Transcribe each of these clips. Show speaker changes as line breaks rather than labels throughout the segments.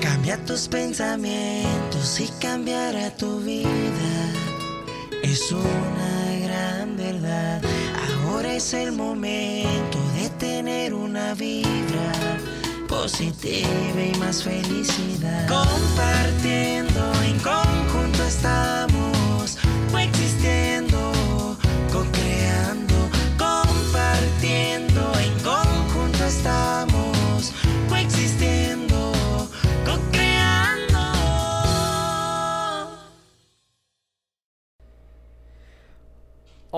Cambia tus pensamientos y cambiará tu vida. Es una gran verdad. Ahora es el momento de tener una vibra positiva y más felicidad. Compartiendo en conjunto estamos coexistiendo,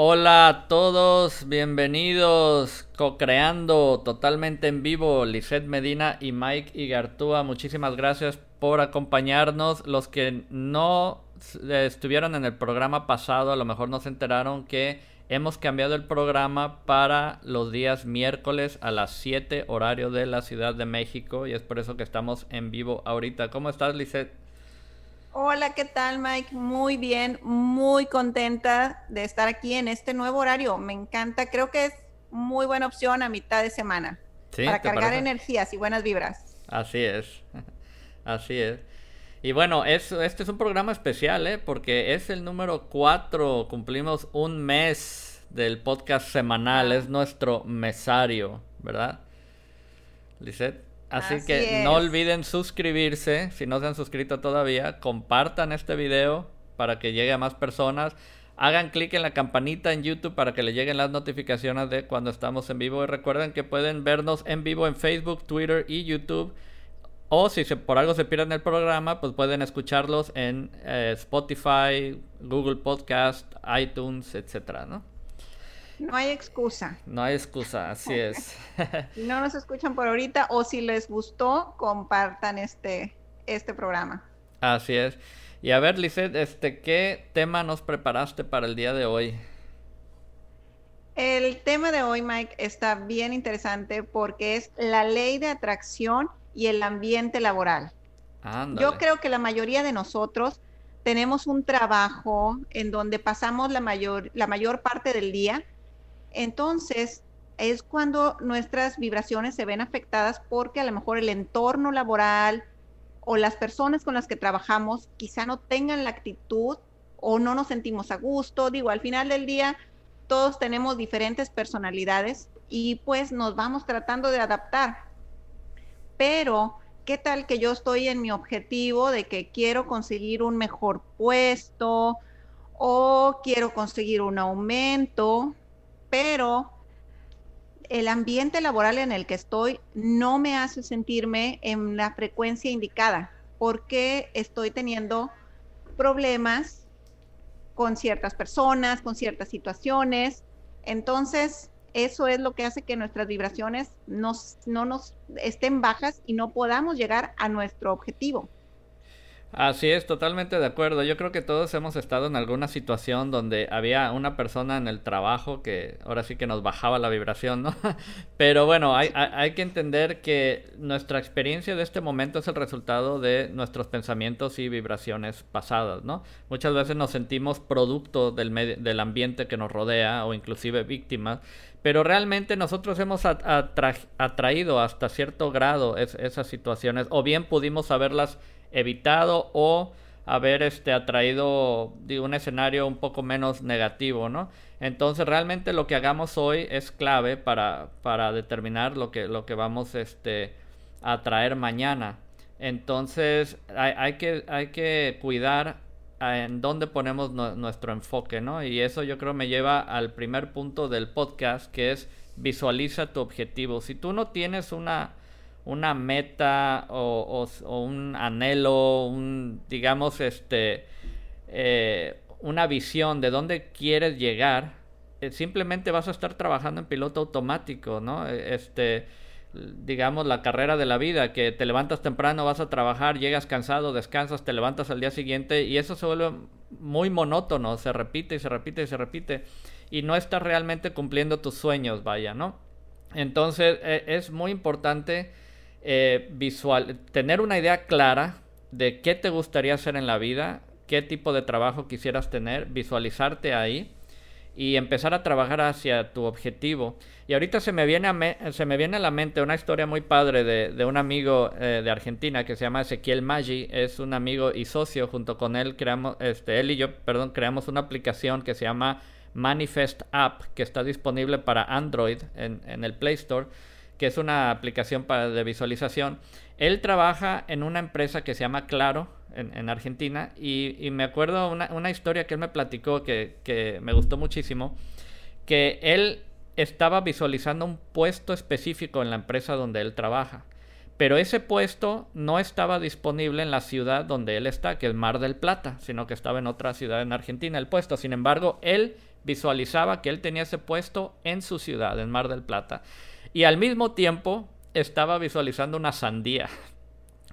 Hola a todos, bienvenidos co-creando totalmente en vivo Lisette Medina y Mike Igartúa. Muchísimas gracias por acompañarnos. Los que no eh, estuvieron en el programa pasado, a lo mejor no se enteraron que hemos cambiado el programa para los días miércoles a las 7 horario de la Ciudad de México y es por eso que estamos en vivo ahorita. ¿Cómo estás, Lisette?
Hola, ¿qué tal Mike? Muy bien, muy contenta de estar aquí en este nuevo horario. Me encanta, creo que es muy buena opción a mitad de semana
¿Sí?
para
¿Te
cargar
parece?
energías y buenas vibras.
Así es, así es. Y bueno, es, este es un programa especial, ¿eh? Porque es el número 4, cumplimos un mes del podcast semanal, es nuestro mesario, ¿verdad? Lisette. Así,
Así
que no olviden suscribirse, si no se han suscrito todavía, compartan este video para que llegue a más personas. Hagan clic en la campanita en YouTube para que le lleguen las notificaciones de cuando estamos en vivo. Y recuerden que pueden vernos en vivo en Facebook, Twitter y YouTube. O si se- por algo se pierden el programa, pues pueden escucharlos en eh, Spotify, Google Podcast, iTunes, etcétera, ¿no?
No hay excusa.
No hay excusa, así es.
Si no nos escuchan por ahorita o si les gustó, compartan este, este programa.
Así es. Y a ver, Lisette, este, ¿qué tema nos preparaste para el día de hoy?
El tema de hoy, Mike, está bien interesante porque es la ley de atracción y el ambiente laboral.
Ándale.
Yo creo que la mayoría de nosotros tenemos un trabajo en donde pasamos la mayor, la mayor parte del día. Entonces, es cuando nuestras vibraciones se ven afectadas porque a lo mejor el entorno laboral o las personas con las que trabajamos quizá no tengan la actitud o no nos sentimos a gusto. Digo, al final del día todos tenemos diferentes personalidades y pues nos vamos tratando de adaptar. Pero, ¿qué tal que yo estoy en mi objetivo de que quiero conseguir un mejor puesto o quiero conseguir un aumento, pero el ambiente laboral en el que estoy no me hace sentirme en la frecuencia indicada porque estoy teniendo problemas con ciertas personas, con ciertas situaciones. Entonces, eso es lo que hace que nuestras vibraciones nos, no nos estén bajas y no podamos llegar a nuestro objetivo.
Así es, totalmente de acuerdo. Yo creo que todos hemos estado en alguna situación donde había una persona en el trabajo que ahora sí que nos bajaba la vibración, ¿no? Pero bueno, hay, hay, que entender que nuestra experiencia de este momento es el resultado de nuestros pensamientos y vibraciones pasadas, ¿no? Muchas veces nos sentimos producto del, medio- del ambiente que nos rodea o inclusive víctimas, pero realmente nosotros hemos at- atra- atraído hasta cierto grado es- esas situaciones o bien pudimos haberlas evitado o haber este atraído digo, un escenario un poco menos negativo, ¿no? Entonces realmente lo que hagamos hoy es clave para, para determinar lo que, lo que vamos este, a traer mañana. Entonces hay, que, hay que cuidar en dónde ponemos nu- nuestro enfoque, ¿no? Y eso yo creo me lleva al primer punto del podcast, que es visualiza tu objetivo. Si tú no tienes una, una meta o, un anhelo, un, digamos, este, eh, una visión de dónde quieres llegar, eh, simplemente vas a estar trabajando en piloto automático, ¿no? Eh, Este, digamos, la carrera de la vida, que te levantas temprano, vas a trabajar, llegas cansado, descansas, te levantas al día siguiente y eso se vuelve muy monótono, se repite y se repite y se repite y no estás realmente cumpliendo tus sueños, vaya, ¿no? Entonces eh, es muy importante eh, visual, tener una idea clara de qué te gustaría hacer en la vida, qué tipo de trabajo quisieras tener, visualizarte ahí y empezar a trabajar hacia tu objetivo. Y ahorita se me viene a, se me viene a la mente una historia muy padre de, un amigo eh, de Argentina que se llama Ezequiel Maggi, es un amigo y socio, junto con él creamos, este, él y yo, perdón, creamos una aplicación que se llama Manifest App, que está disponible para Android en, en el Play Store, que es una aplicación para, de visualización. Él trabaja en una empresa que se llama Claro, en, Argentina. Y, me acuerdo una, una, historia que él me platicó que, me gustó muchísimo. Que él estaba visualizando un puesto específico en la empresa donde él trabaja. Pero ese puesto no estaba disponible en la ciudad donde él está, que es Mar del Plata, sino que estaba en otra ciudad en Argentina el puesto. Sin embargo, él visualizaba que él tenía ese puesto en su ciudad, en Mar del Plata. Y al mismo tiempo estaba visualizando una sandía.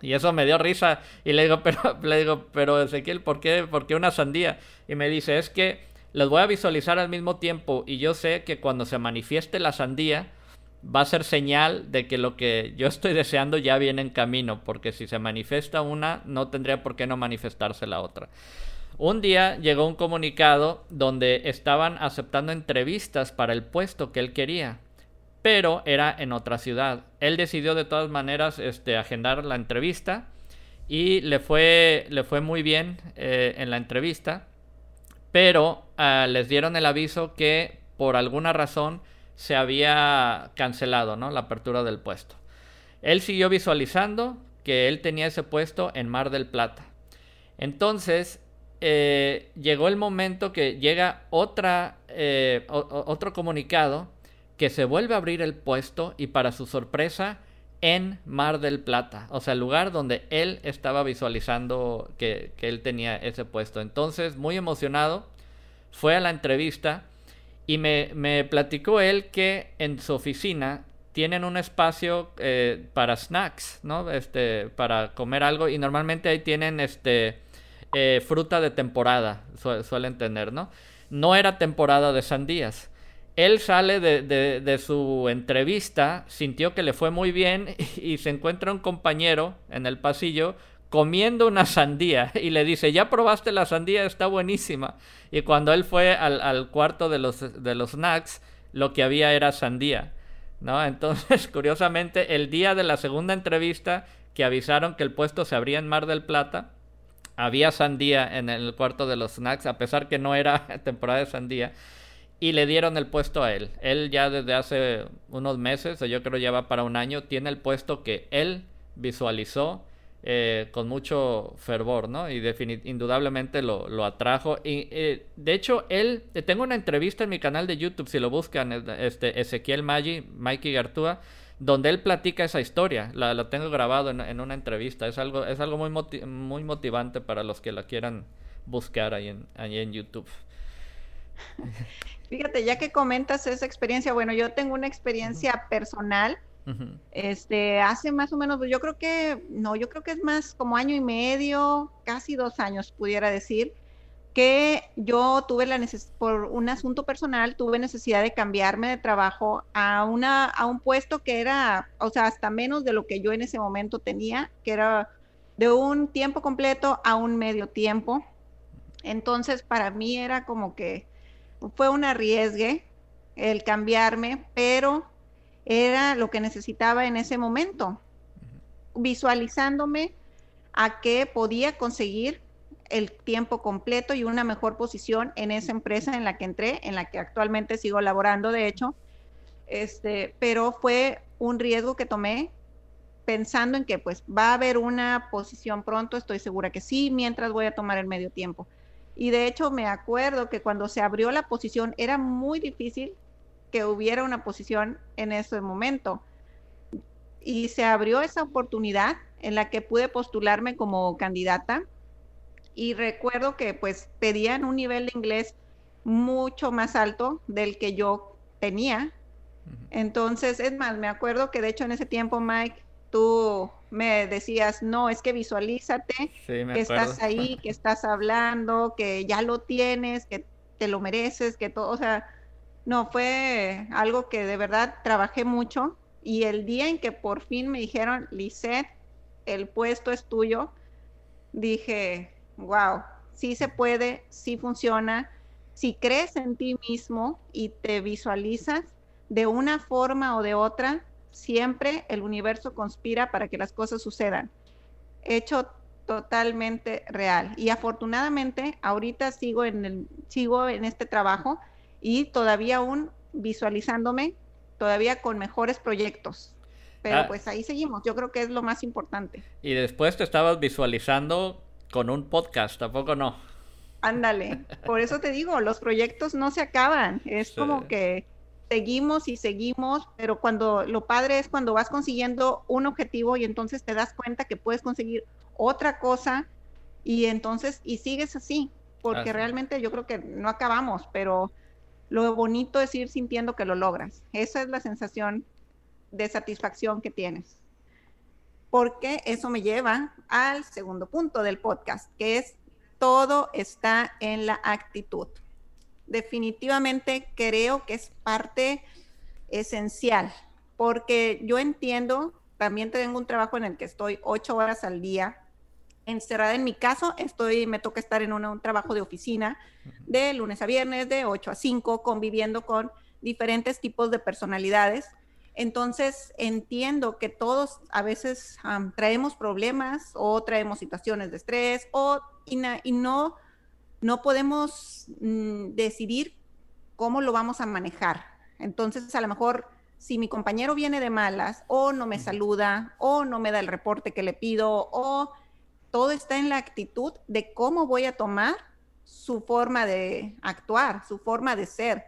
Y eso me dio risa. Y le digo, pero, le digo, pero Ezequiel, ¿por qué, ¿por qué una sandía? Y me dice, es que los voy a visualizar al mismo tiempo. Y yo sé que cuando se manifieste la sandía, va a ser señal de que lo que yo estoy deseando ya viene en camino. Porque si se manifiesta una, no tendría por qué no manifestarse la otra. Un día llegó un comunicado donde estaban aceptando entrevistas para el puesto que él quería pero era en otra ciudad. Él decidió de todas maneras este, agendar la entrevista y le fue, le fue muy bien eh, en la entrevista, pero ah, les dieron el aviso que por alguna razón se había cancelado ¿no? la apertura del puesto. Él siguió visualizando que él tenía ese puesto en Mar del Plata. Entonces, eh, llegó el momento que llega otra, eh, otro comunicado que se vuelve a abrir el puesto y para su sorpresa en Mar del Plata, o sea, el lugar donde él estaba visualizando que, él tenía ese puesto. Entonces, muy emocionado, fue a la entrevista y me, me platicó él que en su oficina tienen un espacio eh, para snacks, ¿no? Este, para comer algo y normalmente ahí tienen este, eh, fruta de temporada, suelen tener, ¿no? No era temporada de sandías él sale de, su entrevista, sintió que le fue muy bien y, se encuentra un compañero en el pasillo comiendo una sandía y le dice, ya probaste la sandía, está buenísima. Y cuando él fue al, cuarto de los, de los snacks, lo que había era sandía. ¿no? Entonces, curiosamente, el día de la segunda entrevista que avisaron que el puesto se abría en Mar del Plata, había sandía en el cuarto de los snacks, a pesar que no era temporada de sandía y le dieron el puesto a él. Él ya desde hace unos meses, o yo creo ya va para un año, tiene el puesto que él visualizó eh, con mucho fervor, ¿no? Y indudablemente lo, lo, atrajo. Y eh, de hecho, él, eh, tengo una entrevista en mi canal de YouTube, si lo buscan, este, Ezequiel Maggi, Mikey Gartúa, donde él platica esa historia. La, la tengo grabado en, una entrevista. Es algo, es algo muy, muy motivante para los que la quieran buscar ahí en, ahí en YouTube.
Fíjate, ya que comentas esa experiencia, bueno, yo tengo una experiencia personal. Este, hace más o menos, yo creo que, no, yo creo que es más como año y medio, casi dos años, pudiera decir, que yo tuve la necesidad, por un asunto personal, tuve necesidad de cambiarme de trabajo a, una, a un puesto que era, o sea, hasta menos de lo que yo en ese momento tenía, que era de un tiempo completo a un medio tiempo. Entonces, para mí era como que fue un arriesgue el cambiarme, pero era lo que necesitaba en ese momento, visualizándome a que podía conseguir el tiempo completo y una mejor posición en esa empresa en la que entré, en la que actualmente sigo laborando, de hecho. Este, pero fue un riesgo que tomé pensando en que pues va a haber una posición pronto, estoy segura que sí, mientras voy a tomar el medio tiempo. Y de hecho me acuerdo que cuando se abrió la posición era muy difícil que hubiera una posición en ese momento. Y se abrió esa oportunidad en la que pude postularme como candidata. Y recuerdo que pues pedían un nivel de inglés mucho más alto del que yo tenía. Entonces, es más, me acuerdo que de hecho en ese tiempo, Mike, tú me decías, no, es que visualízate, que estás ahí, que estás hablando, que ya lo tienes, que te lo mereces, que todo, o sea, no, fue algo que de verdad trabajé mucho y el día en que por fin me dijeron, Lisette, el puesto es tuyo, dije, wow, sí se puede, sí funciona, si crees en ti mismo y te visualizas de una forma o de otra, siempre el universo conspira para que las cosas sucedan. Hecho totalmente real. Y afortunadamente, ahorita sigo en, el, sigo en este trabajo y todavía aún visualizándome, todavía con mejores proyectos. Pero
Ah.
pues ahí seguimos. Yo creo que es lo más importante.
Y después te estabas visualizando con un podcast, ¿tampoco no?
Ándale. Por eso te digo, los proyectos no se acaban. Es
Sí.
como que seguimos y seguimos, pero cuando lo padre es cuando vas consiguiendo un objetivo y entonces te das cuenta que puedes conseguir otra cosa y entonces y sigues así, porque realmente yo creo que no acabamos, pero lo bonito es ir sintiendo que lo logras. Esa es la sensación de satisfacción que tienes. Porque eso me lleva al segundo punto del podcast, que es todo está en la actitud. Definitivamente creo que es parte esencial, porque yo entiendo, también tengo un trabajo en el que estoy ocho horas al día encerrada en mi caso, estoy, me toca estar en una- un trabajo de oficina de lunes a viernes, de 8 a 5, conviviendo con diferentes tipos de personalidades. Entonces, entiendo que todos a veces traemos problemas o traemos situaciones de estrés o, y, y no, no podemos mm, decidir cómo lo vamos a manejar. Entonces, a lo mejor, si mi compañero viene de malas o no me saluda o no me da el reporte que le pido o todo está en la actitud de cómo voy a tomar su forma de actuar, su forma de ser.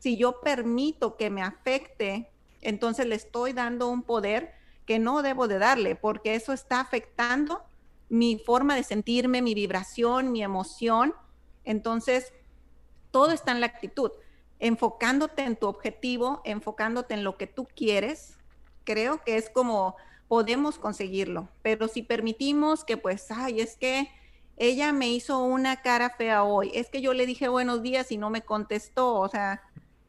Si yo permito que me afecte, entonces le estoy dando un poder que no debo de darle, porque eso está afectando mi forma de sentirme, mi vibración, mi emoción. Entonces, todo está en la actitud. Enfocándote en tu objetivo, enfocándote en lo que tú quieres, creo que es como podemos conseguirlo. Pero si permitimos que, pues, ay, es que ella me hizo una cara fea hoy, es que yo le dije buenos días y no me contestó, o sea,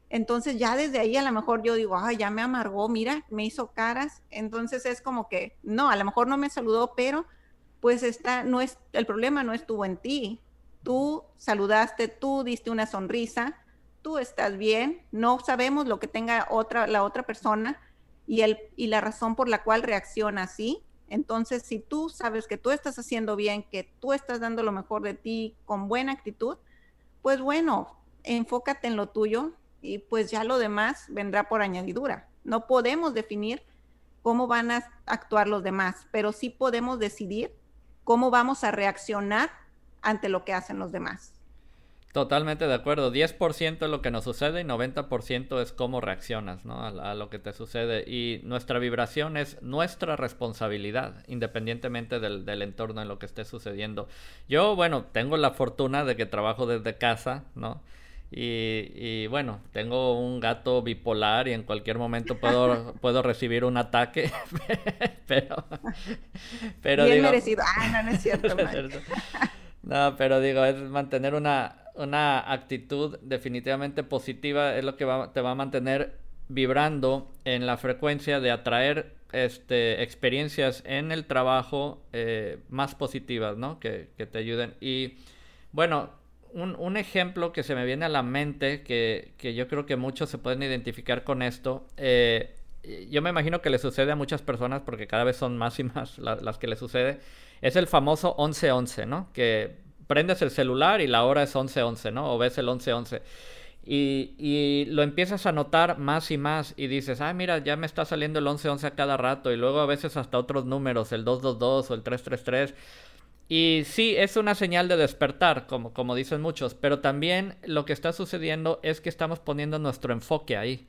entonces ya desde ahí a lo mejor yo digo, ay, ya me amargó, mira, me hizo caras, entonces es como que, no, a lo mejor no me saludó, pero pues está, no es, el problema no estuvo en ti, tú saludaste, tú diste una sonrisa, tú estás bien, no sabemos lo que tenga otra, la otra persona y, el, y la razón por la cual reacciona así. Entonces, si tú sabes que tú estás haciendo bien, que tú estás dando lo mejor de ti con buena actitud, pues bueno, enfócate en lo tuyo y pues ya lo demás vendrá por añadidura. No podemos definir cómo van a actuar los demás, pero sí podemos decidir cómo vamos a reaccionar ante lo que hacen los demás.
Totalmente de acuerdo. 10% es lo que nos sucede y 90% es cómo reaccionas ¿no? a, a, lo que te sucede. Y nuestra vibración es nuestra responsabilidad, independientemente del, del, entorno en lo que esté sucediendo. Yo, bueno, tengo la fortuna de que trabajo desde casa, ¿no? Y, y bueno, tengo un gato bipolar y en cualquier momento puedo, puedo recibir un ataque, pero...
pero Bien digo, merecido. Ah, no, no es cierto.
no, pero digo, es mantener una, una actitud definitivamente positiva es lo que va, te va a mantener vibrando en la frecuencia de atraer este, experiencias en el trabajo eh, más positivas, ¿no? Que, que, te ayuden. Y bueno, un, un, ejemplo que se me viene a la mente, que, que, yo creo que muchos se pueden identificar con esto, eh, yo me imagino que le sucede a muchas personas porque cada vez son más y más la, las que le sucede, es el famoso 1111, ¿no? Que prendes el celular y la hora es 1111, ¿no? O ves el 1111. Y, y, lo empiezas a notar más y más y dices, ah, mira, ya me está saliendo el 1111 a cada rato y luego a veces hasta otros números, el 222 o el 333. Y sí, es una señal de despertar, como, como dicen muchos, pero también lo que está sucediendo es que estamos poniendo nuestro enfoque ahí.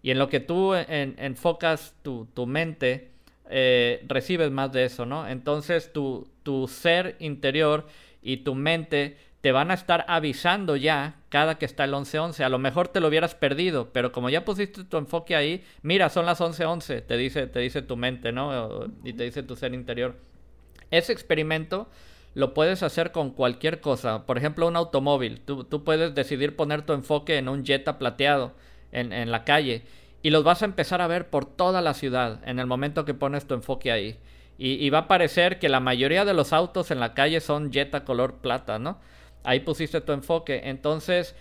Y en lo que tú en, enfocas tu, tu mente, eh, recibes más de eso, ¿no? Entonces tu, tu ser interior y tu mente te van a estar avisando ya cada que está el 11-11. A lo mejor te lo hubieras perdido, pero como ya pusiste tu enfoque ahí, mira, son las 11-11, te dice, te dice tu mente, ¿no? Y te dice tu ser interior. Ese experimento lo puedes hacer con cualquier cosa. Por ejemplo, un automóvil. Tú, tú puedes decidir poner tu enfoque en un Jetta plateado en, en la calle y los vas a empezar a ver por toda la ciudad en el momento que pones tu enfoque ahí. Y, va a parecer que la mayoría de los autos en la calle son Jetta color plata, ¿no? Ahí pusiste tu enfoque. Entonces,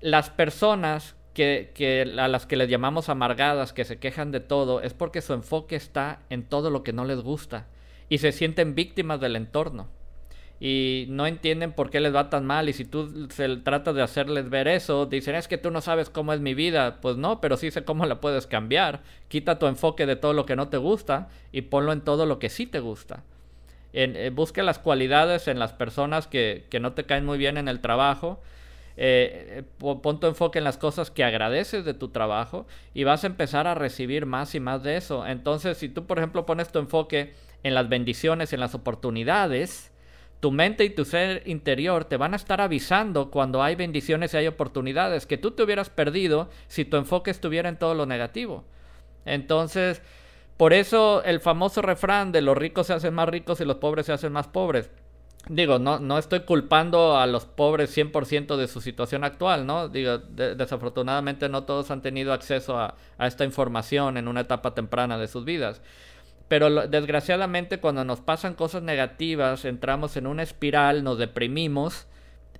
las personas que, que, a las que les llamamos amargadas, que se quejan de todo, es porque su enfoque está en todo lo que no les gusta y se sienten víctimas del entorno y no entienden por qué les va tan mal y si tú se tratas de hacerles ver eso, dicen es que tú no sabes cómo es mi vida, pues no, pero sí sé cómo la puedes cambiar. Quita tu enfoque de todo lo que no te gusta y ponlo en todo lo que sí te gusta. En, eh, busque las cualidades en las personas que, que, no te caen muy bien en el trabajo. Eh, eh pon tu enfoque en las cosas que agradeces de tu trabajo y vas a empezar a recibir más y más de eso. Entonces, si tú, por ejemplo, pones tu enfoque en las bendiciones, en las oportunidades, tu mente y tu ser interior te van a estar avisando cuando hay bendiciones y hay oportunidades que tú te hubieras perdido si tu enfoque estuviera en todo lo negativo. Entonces, por eso el famoso refrán de los ricos se hacen más ricos y los pobres se hacen más pobres. Digo, no, no estoy culpando a los pobres 100% de su situación actual, ¿no? Digo, desafortunadamente no todos han tenido acceso a, a esta información en una etapa temprana de sus vidas. Pero desgraciadamente cuando nos pasan cosas negativas, entramos en una espiral, nos deprimimos,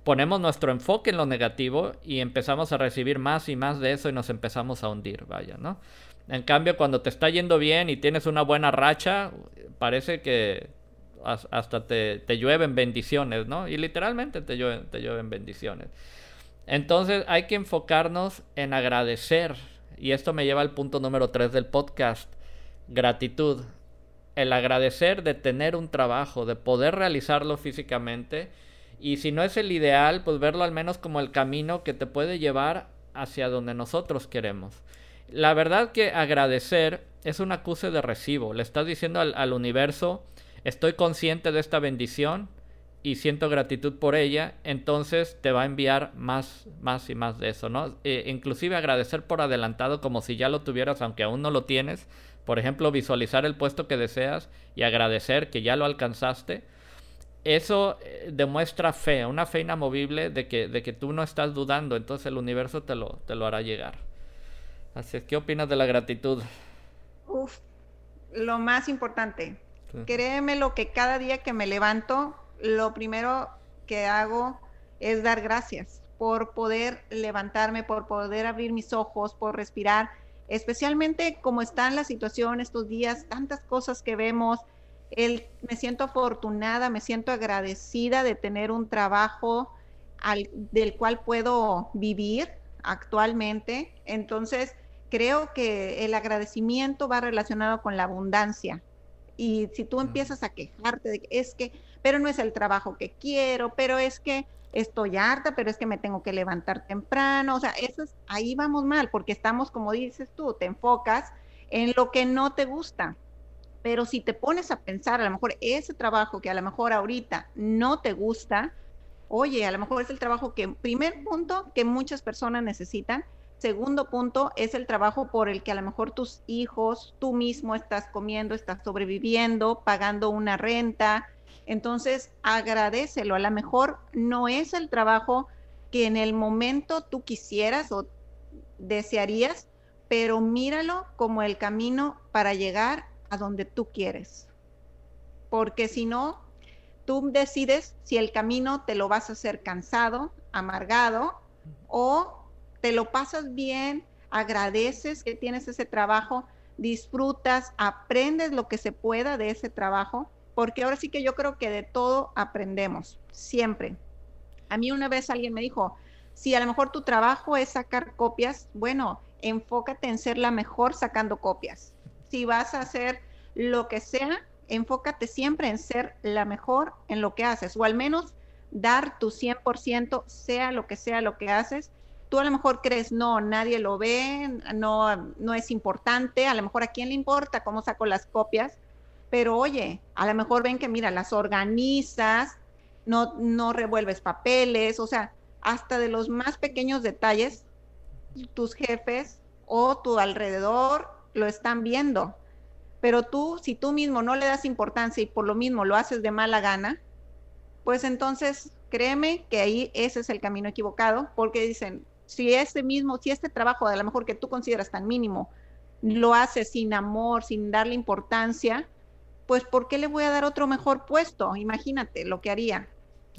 ponemos nuestro enfoque en lo negativo y empezamos a recibir más y más de eso y nos empezamos a hundir, vaya, ¿no? En cambio, cuando te está yendo bien y tienes una buena racha, parece que hasta te, te llueven bendiciones, ¿no? Y literalmente te llueven, te llueven bendiciones. Entonces hay que enfocarnos en agradecer. Y esto me lleva al punto número 3 del podcast. Gratitud el agradecer de tener un trabajo, de poder realizarlo físicamente y si no es el ideal, pues verlo al menos como el camino que te puede llevar hacia donde nosotros queremos. La verdad que agradecer es un acuse de recibo. Le estás diciendo al, universo, estoy consciente de esta bendición y siento gratitud por ella, entonces te va a enviar más, más y más de eso, ¿no? E, inclusive agradecer por adelantado como si ya lo tuvieras, aunque aún no lo tienes, por ejemplo, visualizar el puesto que deseas y agradecer que ya lo alcanzaste. Eso eh, demuestra fe, una fe inamovible de que, de que tú no estás dudando, entonces el universo te lo, te lo hará llegar. Así es, ¿qué opinas de la gratitud?
Uf, lo más importante. Créeme lo que cada día que me levanto, lo primero que hago es dar gracias por poder levantarme, por poder abrir mis ojos, por respirar especialmente como está la situación estos días, tantas cosas que vemos. El, me siento afortunada, me siento agradecida de tener un trabajo al, del cual puedo vivir actualmente. Entonces, creo que el agradecimiento va relacionado con la abundancia. Y si tú empiezas a quejarte de que es que, pero no es el trabajo que quiero, pero es que estoy harta, pero es que me tengo que levantar temprano, o sea, eso es, ahí vamos mal, porque estamos, como dices tú, te enfocas en lo que no te gusta. Pero si te pones a pensar, a lo mejor ese trabajo que a lo mejor ahorita no te gusta, oye, a lo mejor es el trabajo que, primer punto, que muchas personas necesitan. Segundo punto, es el trabajo por el que a lo mejor tus hijos, tú mismo estás comiendo, estás sobreviviendo, pagando una renta, entonces, agradecelo. A lo mejor no es el trabajo que en el momento tú quisieras o desearías, pero míralo como el camino para llegar a donde tú quieres. Porque si no, tú decides si el camino te lo vas a hacer cansado, amargado, o te lo pasas bien, agradeces que tienes ese trabajo, disfrutas, aprendes lo que se pueda de ese trabajo porque ahora sí que yo creo que de todo aprendemos, siempre. A mí una vez alguien me dijo, si a lo mejor tu trabajo es sacar copias, bueno, enfócate en ser la mejor sacando copias. Si vas a hacer lo que sea, enfócate siempre en ser la mejor en lo que haces, o al menos dar tu 100%, sea lo que sea lo que haces. Tú a lo mejor crees, no, nadie lo ve, no, no es importante, a lo mejor a quién le importa cómo saco las copias, pero oye, a lo mejor ven que, mira, las organizas, no, no revuelves papeles, o sea, hasta de los más pequeños detalles, tus jefes o tu alrededor lo están viendo. Pero tú, si tú mismo no le das importancia y por lo mismo lo haces de mala gana, pues entonces créeme que ahí ese es el camino equivocado, porque dicen, si este mismo, si este trabajo a lo mejor que tú consideras tan mínimo, lo haces sin amor, sin darle importancia, pues ¿por qué le voy a dar otro mejor puesto? Imagínate lo que haría.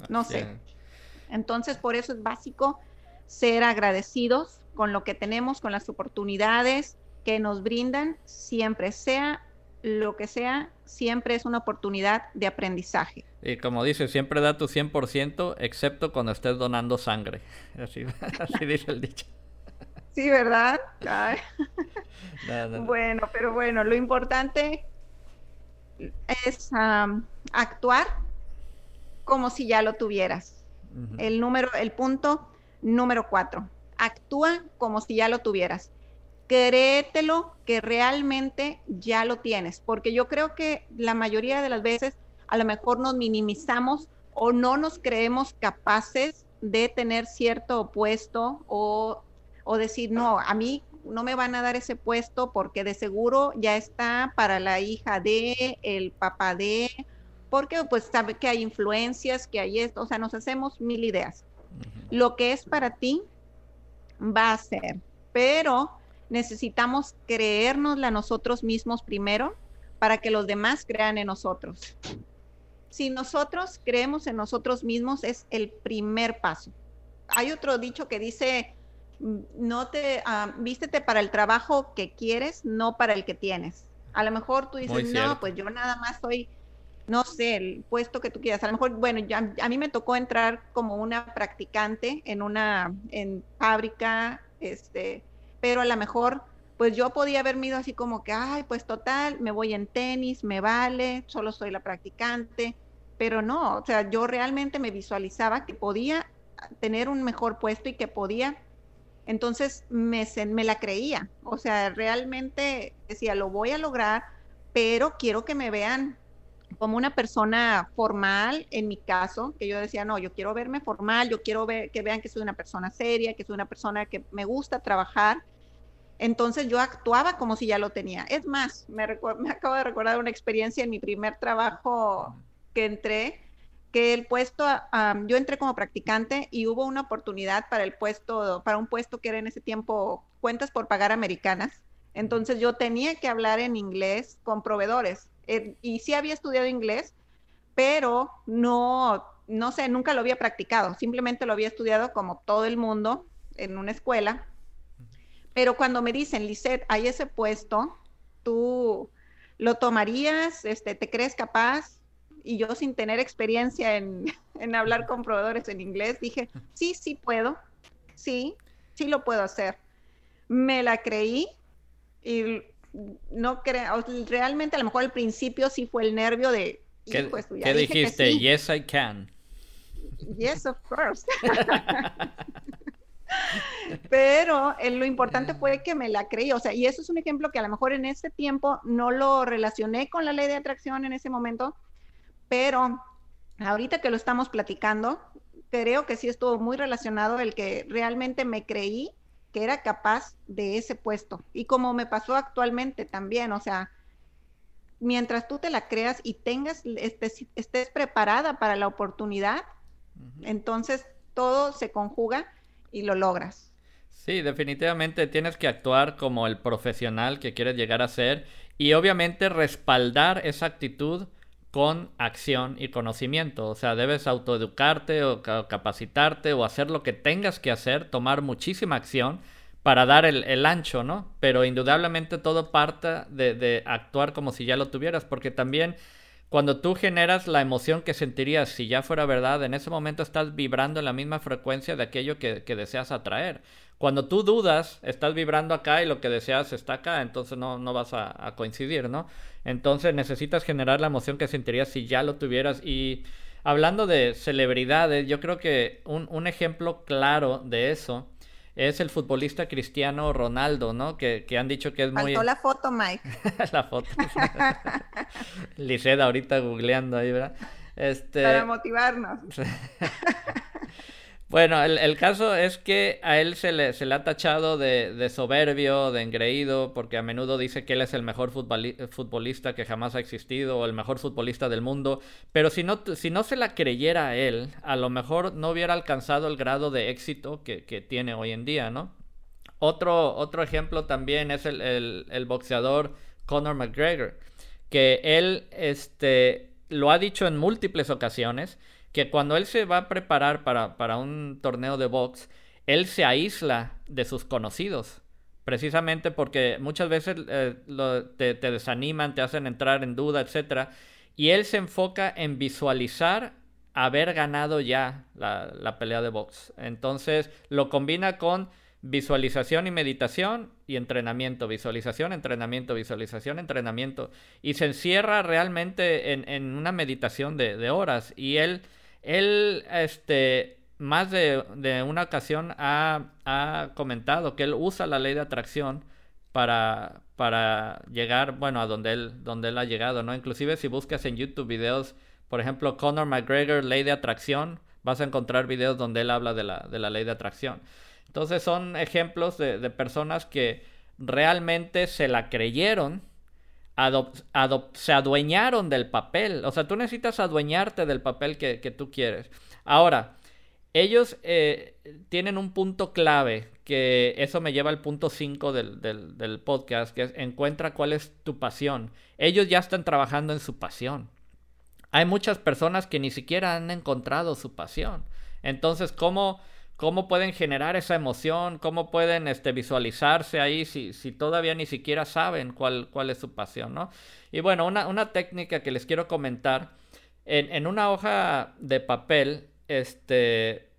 No sé. Entonces, por eso es básico ser agradecidos con lo que tenemos, con las oportunidades que nos brindan, siempre sea lo que sea, siempre es una oportunidad de aprendizaje.
Y como dice, siempre da tu 100%, excepto cuando estés donando sangre. Así, así dice el dicho.
Sí, ¿verdad? Bueno, pero bueno, lo importante es actuar como si ya lo tuvieras. El número, el punto número cuatro. Actúa como si ya lo tuvieras. Créetelo que realmente ya lo tienes, porque yo creo que la mayoría de las veces a lo mejor nos minimizamos o no nos creemos capaces de tener cierto puesto o, o decir, no, a mí no me van a dar ese puesto porque de seguro ya está para la hija de, el papá de, porque pues sabe que hay influencias, que hay esto, o sea, nos hacemos mil ideas. Lo que es para ti va a ser, pero necesitamos creérnosla nosotros mismos primero para que los demás crean en nosotros. Si nosotros creemos en nosotros mismos es el primer paso. Hay otro dicho que dice, no te uh, vístete para el trabajo que quieres, no para el que tienes. A lo mejor tú dices, no, pues yo nada más soy, no sé, el puesto que tú quieras. A lo mejor, bueno, ya, a mí me tocó entrar como una practicante en una en fábrica, este, pero a lo mejor, pues yo podía haberme ido así como que, ay, pues total, me voy en tenis, me vale, solo soy la practicante, pero no, o sea, yo realmente me visualizaba que podía tener un mejor puesto y que podía entonces me, la creía, o sea, realmente decía, lo voy a lograr, pero quiero que me vean como una persona formal, en mi caso, que yo decía, no, yo quiero verme formal, yo quiero ver, que vean que soy una persona seria, que soy una persona que me gusta trabajar. Entonces yo actuaba como si ya lo tenía. Es más, me acabo de recordar una experiencia en mi primer trabajo que entré, el puesto, yo entré como practicante y hubo una oportunidad para el puesto, para un puesto que era en ese tiempo cuentas por pagar americanas. Entonces yo tenía que hablar en inglés con proveedores. Eh, y sí había estudiado inglés, pero no, no sé, nunca lo había practicado. Simplemente lo había estudiado como todo el mundo en una escuela. Pero cuando me dicen, Lisette, hay ese puesto, tú lo tomarías, este, te crees capaz, y yo sin tener experiencia en, hablar con proveedores en inglés, dije, sí, sí puedo, sí, sí lo puedo hacer. Me la creí y no creo, realmente a lo mejor al principio sí fue el nervio de...
¿Qué, ¿qué dijiste? Yes, I can.
Yes, of course. Pero eh, lo importante fue que me la creí, o sea, y eso es un ejemplo que a lo mejor en ese tiempo no lo relacioné con la ley de atracción en ese momento, pero ahorita que lo estamos platicando, creo que sí estuvo muy relacionado el que realmente me creí que era capaz de ese puesto. Y como me pasó actualmente también, o sea, mientras tú te la creas y tengas, estés, estés preparada para la oportunidad, entonces todo se conjuga y lo logras.
Sí, definitivamente tienes que actuar como el profesional que quieres llegar a ser y obviamente respaldar esa actitud con acción y conocimiento. O sea, debes autoeducarte o capacitarte o hacer lo que tengas que hacer, tomar muchísima acción para dar el, ancho, ¿no? Pero indudablemente todo parte de, de, actuar como si ya lo tuvieras, porque también cuando tú generas la emoción que sentirías si ya fuera verdad, en ese momento estás vibrando en la misma frecuencia de aquello que, que deseas atraer. Cuando tú dudas, estás vibrando acá y lo que deseas está acá, entonces no, no vas a, coincidir, ¿no? Entonces necesitas generar la emoción que sentirías si ya lo tuvieras. Y hablando de celebridades, yo creo que un, un ejemplo claro de eso es el futbolista cristiano Ronaldo, ¿no? Que, que han dicho que es muy...
Faltó la foto, Mike.
la foto. Liseda ahorita googleando ahí, ¿verdad?
Este... Para motivarnos.
Bueno, el, caso es que a él se le, se le ha tachado de, soberbio, de engreído, porque a menudo dice que él es el mejor futbolista que jamás ha existido o el mejor futbolista del mundo. Pero si no, si no se la creyera a él, a lo mejor no hubiera alcanzado el grado de éxito que, tiene hoy en día, ¿no? Otro, otro ejemplo también es el, el boxeador Conor McGregor, que él este, lo ha dicho en múltiples ocasiones que cuando él se va a preparar para, para un torneo de box, él se aísla de sus conocidos. Precisamente porque muchas veces eh, te, desaniman, te hacen entrar en duda, etc. Y él se enfoca en visualizar haber ganado ya la, la pelea de box. Entonces lo combina con visualización y meditación y entrenamiento, visualización, entrenamiento, visualización, entrenamiento. Y se encierra realmente en, una meditación de, horas. Y él, él, este, más de, una ocasión ha, comentado que él usa la ley de atracción para, llegar, bueno, a donde él, donde él ha llegado, ¿no? Inclusive si buscas en YouTube videos, por ejemplo, Conor McGregor, ley de atracción, vas a encontrar videos donde él habla de la, de la ley de atracción. Entonces son ejemplos de, personas que realmente se la creyeron, se adueñaron del papel. O sea, tú necesitas adueñarte del papel que, tú quieres. Ahora, ellos eh, tienen un punto clave, que eso me lleva al punto 5 del, del, podcast, que es encuentra cuál es tu pasión. Ellos ya están trabajando en su pasión. Hay muchas personas que ni siquiera han encontrado su pasión. Entonces, ¿cómo cómo pueden generar esa emoción, cómo pueden este, visualizarse ahí si, todavía ni siquiera saben cuál, es su pasión, ¿no? Y bueno, una, técnica que les quiero comentar, en, una hoja de papel, este,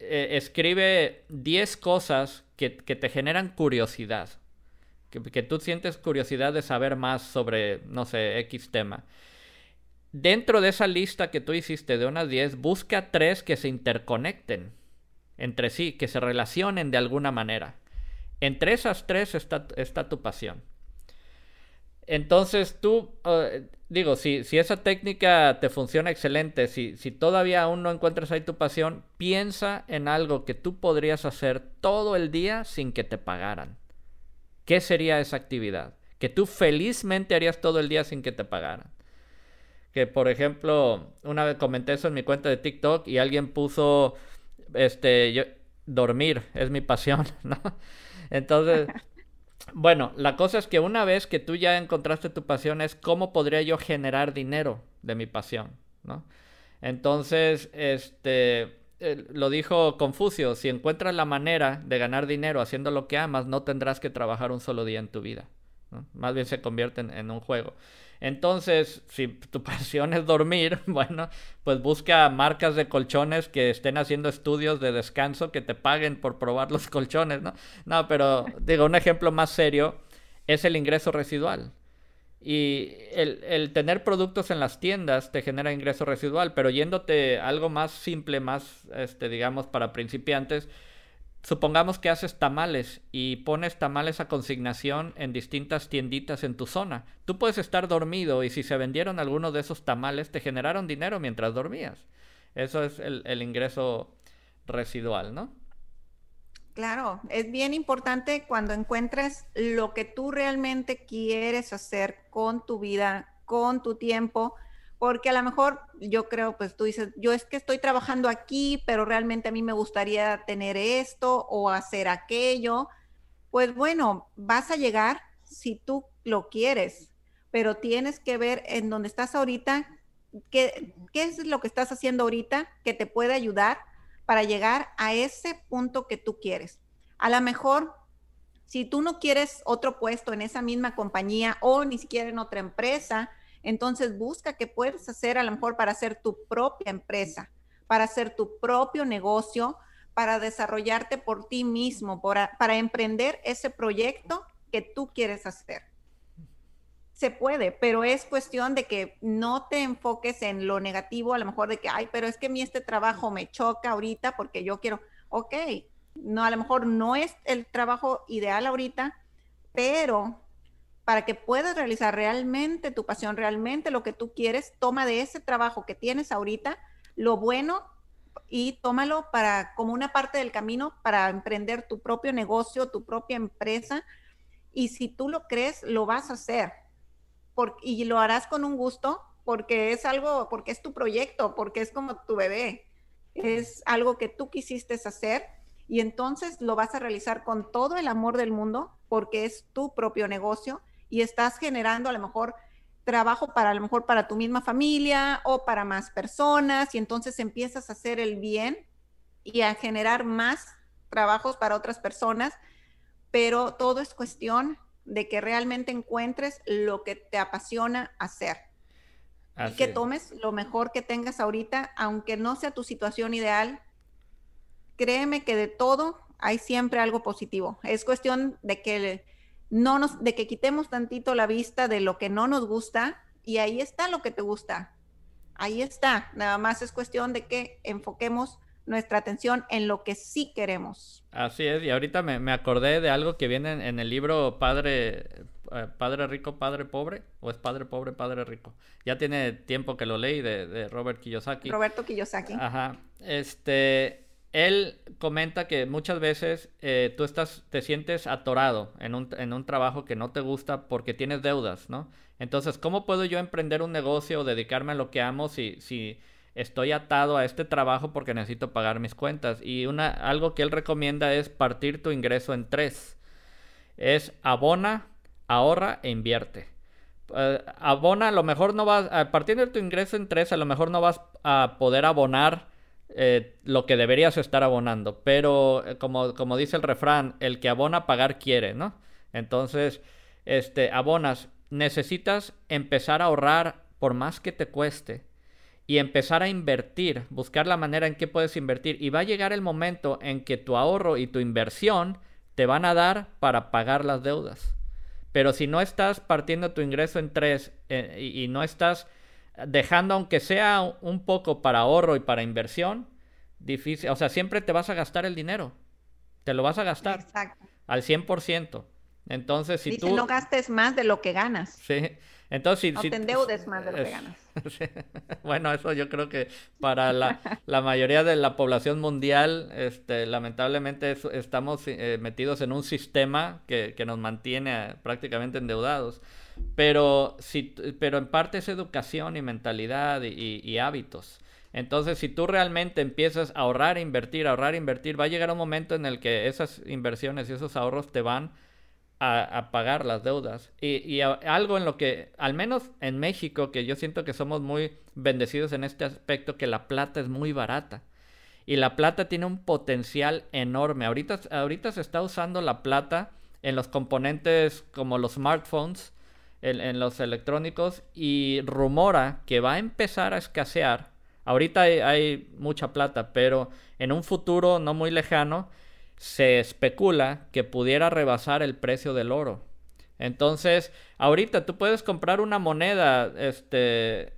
eh, escribe 10 cosas que, te generan curiosidad, que, que tú sientes curiosidad de saber más sobre, no sé, X tema. Dentro de esa lista que tú hiciste de unas 10, busca tres que se interconecten entre sí, que se relacionen de alguna manera. Entre esas tres está, está tu pasión. Entonces tú, eh, digo, si, si, esa técnica te funciona excelente, si, si todavía aún no encuentras ahí tu pasión, piensa en algo que tú podrías hacer todo el día sin que te pagaran. ¿Qué sería esa actividad? Que tú felizmente harías todo el día sin que te pagaran. Que por ejemplo, una vez comenté eso en mi cuenta de TikTok y alguien puso este, yo, dormir es mi pasión, ¿no? Entonces, bueno, la cosa es que una vez que tú ya encontraste tu pasión es cómo podría yo generar dinero de mi pasión, ¿no? Entonces, este, lo dijo Confucio, si encuentras la manera de ganar dinero haciendo lo que amas, no tendrás que trabajar un solo día en tu vida. Más bien se convierte en un juego. Entonces, si tu pasión es dormir, bueno, pues busca marcas de colchones que estén haciendo estudios de descanso que te paguen por probar los colchones, ¿no? No, pero digo, un ejemplo más serio es el ingreso residual. Y el, tener productos en las tiendas te genera ingreso residual, pero yéndote algo más simple, más, este, digamos, para principiantes, Supongamos que haces tamales y pones tamales a consignación en distintas tienditas en tu zona. Tú puedes estar dormido y si se vendieron algunos de esos tamales te generaron dinero mientras dormías. Eso es el, ingreso residual, ¿no?
Claro, es bien importante cuando encuentres lo que tú realmente quieres hacer con tu vida, con tu tiempo, porque a lo mejor yo creo, pues tú dices, yo es que estoy trabajando aquí, pero realmente a mí me gustaría tener esto o hacer aquello. Pues bueno, vas a llegar si tú lo quieres, pero tienes que ver en dónde estás ahorita, qué, qué es lo que estás haciendo ahorita que te puede ayudar para llegar a ese punto que tú quieres. A lo mejor, si tú no quieres otro puesto en esa misma compañía o ni siquiera en otra empresa, entonces busca qué puedes hacer a lo mejor para hacer tu propia empresa, para hacer tu propio negocio, para desarrollarte por ti mismo, para, para emprender ese proyecto que tú quieres hacer. Se puede, pero es cuestión de que no te enfoques en lo negativo, a lo mejor de que, ay, pero es que a mí este trabajo me choca ahorita porque yo quiero, ok, no, a lo mejor no es el trabajo ideal ahorita, pero para que puedas realizar realmente tu pasión, realmente lo que tú quieres, toma de ese trabajo que tienes ahorita lo bueno y tómalo para como una parte del camino para emprender tu propio negocio, tu propia empresa. Y si tú lo crees, lo vas a hacer. y lo harás con un gusto porque es algo, porque es tu proyecto, porque es como tu bebé. Es algo que tú quisiste hacer y entonces lo vas a realizar con todo el amor del mundo porque es tu propio negocio y estás generando a lo mejor trabajo para a lo mejor para tu misma familia o para más personas y entonces empiezas a hacer el bien y a generar más trabajos para otras personas, pero todo es cuestión de que realmente encuentres lo que te apasiona hacer. y que tomes lo mejor que tengas ahorita, aunque no sea tu situación ideal. Créeme que de todo hay siempre algo positivo. Es cuestión de que no nos, de que quitemos tantito la vista de lo que no nos gusta y ahí está lo que te gusta. Ahí está. Nada más es cuestión de que enfoquemos nuestra atención en lo que sí queremos.
Así es, y ahorita me, acordé de algo que viene en, el libro Padre, eh, Padre Rico, Padre Pobre, o es Padre Pobre, Padre Rico. Ya tiene tiempo que lo leí de, de Robert Kiyosaki.
Roberto Kiyosaki.
Ajá. Este, él comenta que muchas veces eh, tú estás, te sientes atorado en un, en un, trabajo que no te gusta porque tienes deudas, ¿no? Entonces, ¿cómo puedo yo emprender un negocio o dedicarme a lo que amo si, si estoy atado a este trabajo porque necesito pagar mis cuentas. Y una, algo que él recomienda es partir tu ingreso en tres. Es abona, ahorra e invierte. Eh, abona, a lo mejor no vas, a partir de tu ingreso en tres, a lo mejor no vas a poder abonar eh, lo que deberías estar abonando. Pero eh, como, como dice el refrán, el que abona pagar quiere, ¿no? Entonces, este, abonas, necesitas empezar a ahorrar por más que te cueste y empezar a invertir, buscar la manera en que puedes invertir. Y va a llegar el momento en que tu ahorro y tu inversión te van a dar para pagar las deudas. Pero si no estás partiendo tu ingreso en tres eh, y, no estás dejando aunque sea un poco para ahorro y para inversión, difícil, o sea, siempre te vas a gastar el dinero. Te lo vas a gastar Exacto. al 100%. Entonces, si tú...
no gastes más de lo que ganas.
Sí. Entonces, si,
no te endeudes más de lo que ganas.
bueno, eso yo creo que para la, mayoría de la población mundial, este, lamentablemente estamos eh, metidos en un sistema que, nos mantiene prácticamente endeudados. Pero, si, pero en parte es educación y mentalidad y, hábitos. Entonces, si tú realmente empiezas a ahorrar, invertir, ahorrar, invertir, va a llegar un momento en el que esas inversiones y esos ahorros te van a, pagar las deudas. Y, algo en lo que, al menos en México, que yo siento que somos muy bendecidos en este aspecto, que la plata es muy barata. Y la plata tiene un potencial enorme. Ahorita, ahorita se está usando la plata en los componentes como los smartphones, en, los electrónicos, y rumora que va a empezar a escasear. Ahorita hay mucha plata, pero en un futuro no muy lejano, se especula que pudiera rebasar el precio del oro. Entonces, ahorita tú puedes comprar una moneda, este,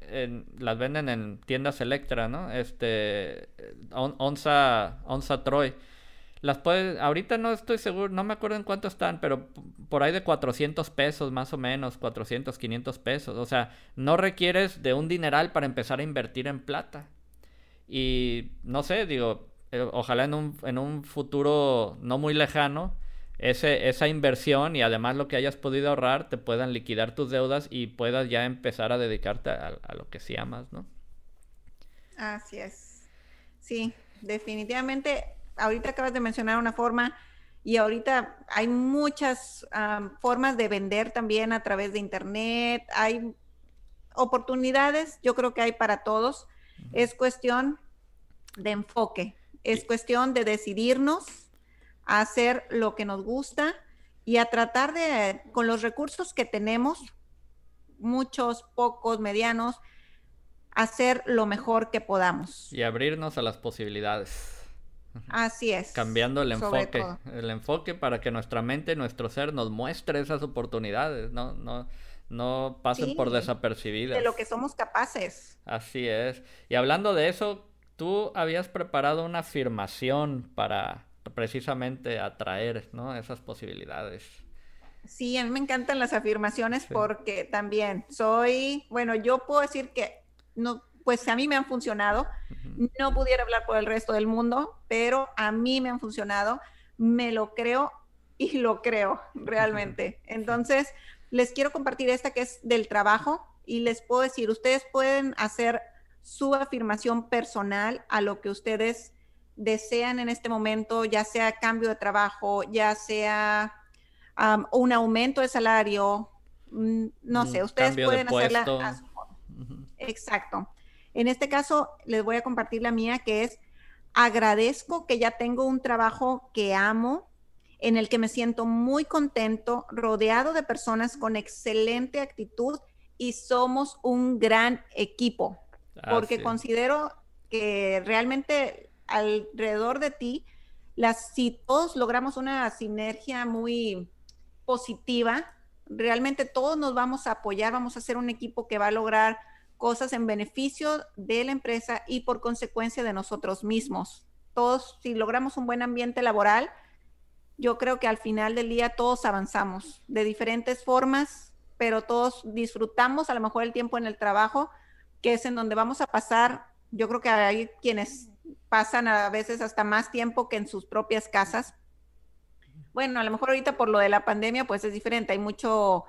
las venden en tiendas Electra, ¿no? Este, onza, onza Troy. Las puedes, ahorita no estoy seguro, no me acuerdo en cuánto están, pero por ahí de 400 pesos más o menos, 400, 500 pesos. O sea, no requieres de un dineral para empezar a invertir en plata. Y no sé, digo, eh, ojalá en un, en un futuro no muy lejano, ese, esa inversión y además lo que hayas podido ahorrar te puedan liquidar tus deudas y puedas ya empezar a dedicarte a, lo que sí amas, ¿no?
Así es. Sí, definitivamente. Ahorita acabas de mencionar una forma y ahorita hay muchas formas de vender también a través de Internet. Hay oportunidades, yo creo que hay para todos. Es cuestión de enfoque. Es cuestión de decidirnos a hacer lo que nos gusta y a tratar de, con los recursos que tenemos, muchos, pocos, medianos, hacer lo mejor que podamos.
Y abrirnos a las posibilidades.
Así es.
Cambiando el enfoque. El enfoque para que nuestra mente, nuestro ser nos muestre esas oportunidades, no, no, no pasen por desapercibidas.
De lo que somos capaces.
Así es. Y hablando de eso, tú habías preparado una afirmación para precisamente atraer ¿no? esas posibilidades.
Sí, a mí me encantan las afirmaciones porque también soy, bueno, yo puedo decir que no, pues a mí me han funcionado. No pudiera hablar por el resto del mundo, pero a mí me han funcionado. Me lo creo y lo creo realmente. Entonces, les quiero compartir esta que es del trabajo y les puedo decir, ustedes pueden hacer su afirmación personal a lo que ustedes desean en este momento, ya sea cambio de trabajo, ya sea un aumento de salario, mm, no sé, ustedes pueden hacerla a su Exacto. En este caso, les voy a compartir la mía, que es agradezco que ya tengo un trabajo que amo, en el que me siento muy contento, rodeado de personas con excelente actitud y somos un gran equipo, porque considero que realmente alrededor de ti, las, si todos logramos una sinergia muy positiva, realmente todos nos vamos a apoyar, vamos a ser un equipo que va a lograr cosas en beneficio de la empresa y por consecuencia de nosotros mismos. Todos, si logramos un buen ambiente laboral, yo creo que al final del día todos avanzamos de diferentes formas, pero todos disfrutamos a lo mejor el tiempo en el trabajo, que es en donde vamos a pasar. Yo creo que hay quienes pasan a veces hasta más tiempo que en sus propias casas. Bueno, a lo mejor ahorita por lo de la pandemia, pues es diferente, hay mucho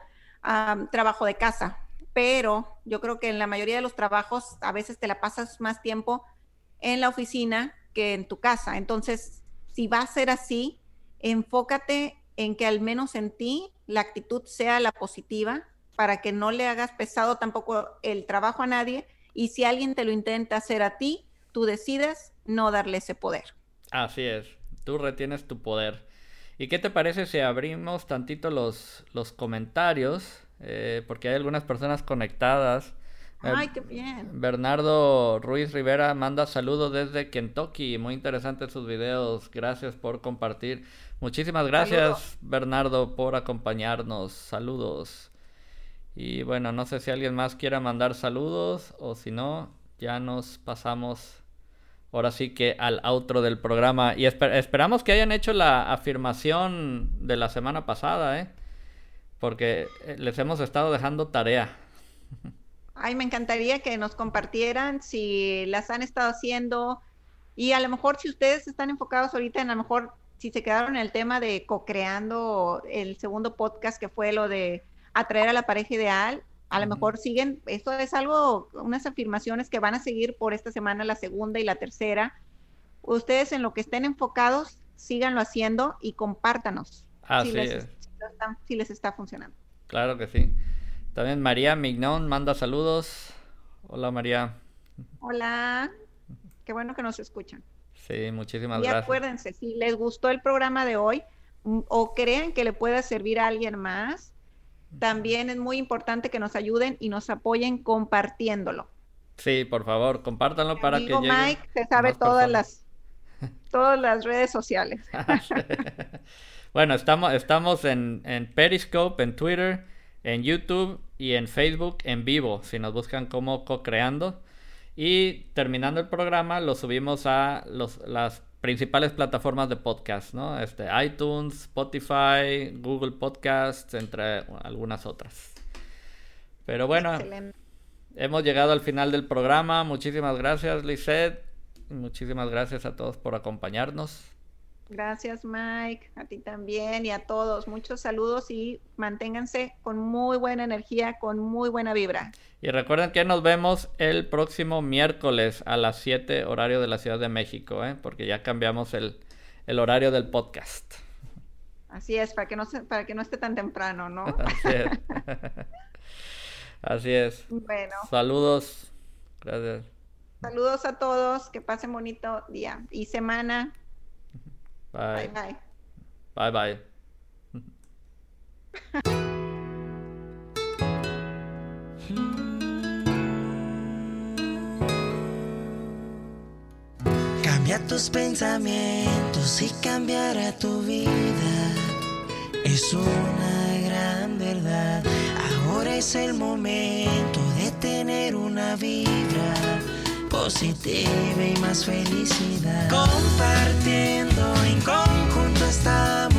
trabajo de casa, pero yo creo que en la mayoría de los trabajos a veces te la pasas más tiempo en la oficina que en tu casa. Entonces, si va a ser así, enfócate en que al menos en ti la actitud sea la positiva para que no le hagas pesado tampoco el trabajo a nadie y si alguien te lo intenta hacer a ti, tú decides no darle ese poder.
Así es, tú retienes tu poder. ¿Y qué te parece si abrimos tantito los, los comentarios? Eh, porque hay algunas personas conectadas.
Eh, Ay, qué bien.
Bernardo Ruiz Rivera manda saludos desde Kentucky. Muy interesantes sus videos. Gracias por compartir. Muchísimas gracias, Bernardo, por acompañarnos. Saludos. Y bueno, no sé si alguien más quiera mandar saludos o si no, ya nos pasamos ahora sí que al outro del programa. Y esperamos que hayan hecho la afirmación de la semana pasada, ¿eh? Porque eh, les hemos estado dejando tarea.
Ay, me encantaría que nos compartieran si las han estado haciendo y a lo mejor si ustedes están enfocados ahorita en a lo mejor si se quedaron en el tema de co-creando el segundo podcast que fue lo de atraer a la pareja ideal, a lo mejor siguen, esto es algo, unas afirmaciones que van a seguir por esta semana, la segunda y la tercera. Ustedes en lo que estén enfocados, síganlo haciendo y compártanos.
Así es
si les está funcionando.
Claro que sí. También María Mignon manda saludos. Hola María.
Hola. Qué bueno que nos escuchan.
Sí, muchísimas
y
gracias.
Y acuérdense, si les gustó el programa de hoy mm, o creen que le pueda servir a alguien más, también es muy importante que nos ayuden y nos apoyen compartiéndolo.
Sí, por favor, compártanlo para que llegue
Mike se sabe todas las todas las redes sociales.
Bueno, estamos, estamos en, Periscope, en Twitter, en YouTube y en Facebook en vivo, si nos buscan como co-creando. Y terminando el programa, lo subimos a las principales plataformas de podcast, ¿no? Este, iTunes, Spotify, Google Podcasts, entre algunas otras. Pero bueno, hemos llegado al final del programa. Muchísimas gracias, Lisette. Muchísimas gracias a todos por acompañarnos.
Gracias Mike, a ti también y a todos. Muchos saludos y manténganse con muy buena energía, con muy buena vibra.
Y recuerden que nos vemos el próximo miércoles a las 7 horario de la Ciudad de México, ¿eh? porque ya cambiamos el, horario del podcast.
Así es, para que no, para que no esté tan temprano, ¿no?
Así es. Así es.
Bueno.
Saludos. Gracias.
Saludos a todos, que pasen bonito día y semana.
Bye.
Bye
bye. Bye
Cambia tus pensamientos y cambiará tu vida. Es una gran verdad. Ahora es el momento de tener una vibra positiva y más felicidad. Compartiendo en conjunto estamos